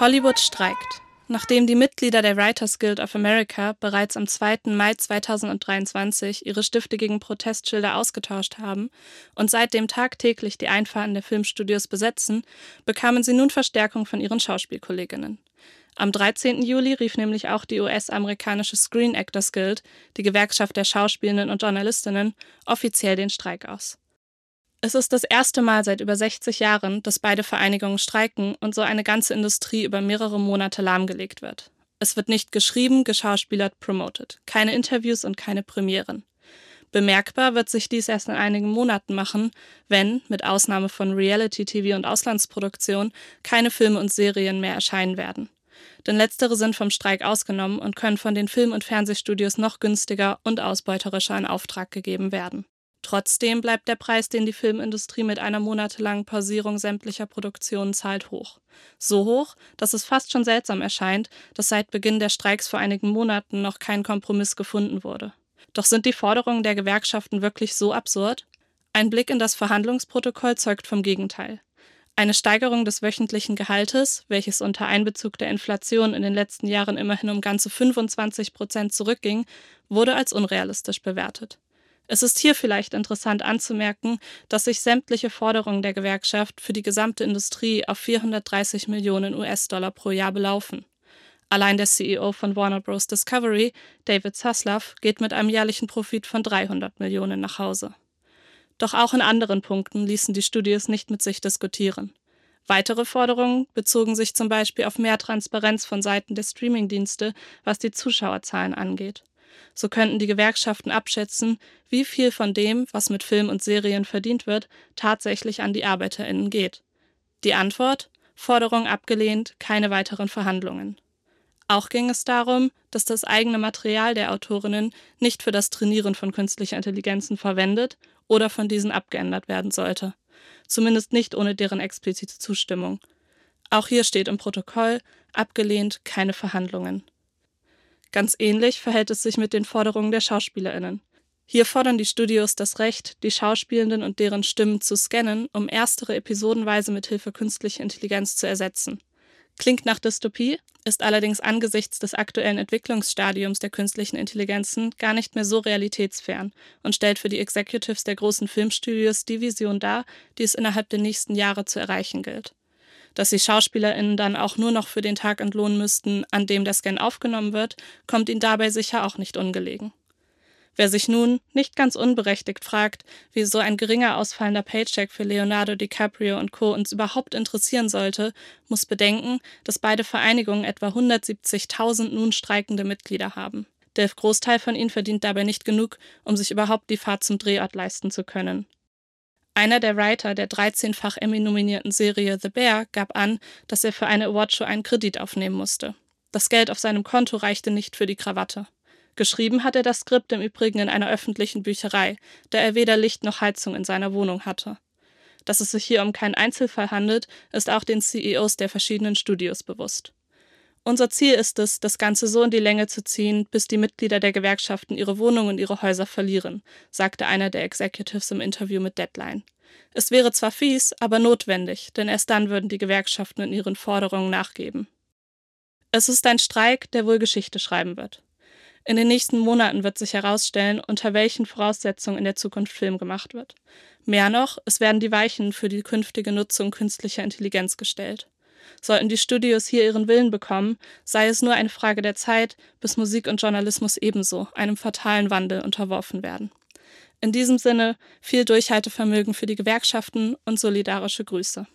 Hollywood streikt. Nachdem die Mitglieder der Writers Guild of America bereits am 2. Mai 2023 ihre Stifte gegen Protestschilder ausgetauscht haben und seitdem tagtäglich die Einfahrten der Filmstudios besetzen, bekamen sie nun Verstärkung von ihren Schauspielkolleginnen. Am 13. Juli rief nämlich auch die US-amerikanische Screen Actors Guild, die Gewerkschaft der Schauspielenden und Journalistinnen, offiziell den Streik aus. Es ist das erste Mal seit über 60 Jahren, dass beide Vereinigungen streiken und so eine ganze Industrie über mehrere Monate lahmgelegt wird. Es wird nicht geschrieben, geschauspielert, promoted. Keine Interviews und keine Premieren. Bemerkbar wird sich dies erst in einigen Monaten machen, wenn, mit Ausnahme von Reality-TV und Auslandsproduktion, keine Filme und Serien mehr erscheinen werden. Denn letztere sind vom Streik ausgenommen und können von den Film- und Fernsehstudios noch günstiger und ausbeuterischer in Auftrag gegeben werden. Trotzdem bleibt der Preis, den die Filmindustrie mit einer monatelangen Pausierung sämtlicher Produktionen zahlt, hoch. So hoch, dass es fast schon seltsam erscheint, dass seit Beginn der Streiks vor einigen Monaten noch kein Kompromiss gefunden wurde. Doch sind die Forderungen der Gewerkschaften wirklich so absurd? Ein Blick in das Verhandlungsprotokoll zeugt vom Gegenteil. Eine Steigerung des wöchentlichen Gehaltes, welches unter Einbezug der Inflation in den letzten Jahren immerhin um ganze 25 Prozent zurückging, wurde als unrealistisch bewertet. Es ist hier vielleicht interessant anzumerken, dass sich sämtliche Forderungen der Gewerkschaft für die gesamte Industrie auf 430 Millionen US-Dollar pro Jahr belaufen. Allein der CEO von Warner Bros. Discovery, David Zaslav, geht mit einem jährlichen Profit von 300 Millionen nach Hause. Doch auch in anderen Punkten ließen die Studios nicht mit sich diskutieren. Weitere Forderungen bezogen sich zum Beispiel auf mehr Transparenz von Seiten der Streamingdienste, was die Zuschauerzahlen angeht. So könnten die Gewerkschaften abschätzen, wie viel von dem, was mit Film und Serien verdient wird, tatsächlich an die Arbeiterinnen geht. Die Antwort? Forderung abgelehnt, keine weiteren Verhandlungen. Auch ging es darum, dass das eigene Material der Autorinnen nicht für das Trainieren von künstlicher Intelligenzen verwendet oder von diesen abgeändert werden sollte. Zumindest nicht ohne deren explizite Zustimmung. Auch hier steht im Protokoll abgelehnt, keine Verhandlungen. Ganz ähnlich verhält es sich mit den Forderungen der Schauspielerinnen. Hier fordern die Studios das Recht, die Schauspielenden und deren Stimmen zu scannen, um erstere episodenweise mit Hilfe künstlicher Intelligenz zu ersetzen. Klingt nach Dystopie, ist allerdings angesichts des aktuellen Entwicklungsstadiums der künstlichen Intelligenzen gar nicht mehr so realitätsfern und stellt für die Executives der großen Filmstudios die Vision dar, die es innerhalb der nächsten Jahre zu erreichen gilt dass sie SchauspielerInnen dann auch nur noch für den Tag entlohnen müssten, an dem der Scan aufgenommen wird, kommt ihnen dabei sicher auch nicht ungelegen. Wer sich nun nicht ganz unberechtigt fragt, wie so ein geringer ausfallender Paycheck für Leonardo DiCaprio und Co. uns überhaupt interessieren sollte, muss bedenken, dass beide Vereinigungen etwa 170.000 nun streikende Mitglieder haben. Der Großteil von ihnen verdient dabei nicht genug, um sich überhaupt die Fahrt zum Drehort leisten zu können. Einer der Writer der 13-fach Emmy-nominierten Serie The Bear gab an, dass er für eine Awardshow einen Kredit aufnehmen musste. Das Geld auf seinem Konto reichte nicht für die Krawatte. Geschrieben hat er das Skript im Übrigen in einer öffentlichen Bücherei, da er weder Licht noch Heizung in seiner Wohnung hatte. Dass es sich hier um keinen Einzelfall handelt, ist auch den CEOs der verschiedenen Studios bewusst. Unser Ziel ist es, das Ganze so in die Länge zu ziehen, bis die Mitglieder der Gewerkschaften ihre Wohnungen und ihre Häuser verlieren, sagte einer der Executives im Interview mit Deadline. Es wäre zwar fies, aber notwendig, denn erst dann würden die Gewerkschaften in ihren Forderungen nachgeben. Es ist ein Streik, der wohl Geschichte schreiben wird. In den nächsten Monaten wird sich herausstellen, unter welchen Voraussetzungen in der Zukunft Film gemacht wird. Mehr noch, es werden die Weichen für die künftige Nutzung künstlicher Intelligenz gestellt. Sollten die Studios hier ihren Willen bekommen, sei es nur eine Frage der Zeit, bis Musik und Journalismus ebenso einem fatalen Wandel unterworfen werden. In diesem Sinne viel Durchhaltevermögen für die Gewerkschaften und solidarische Grüße.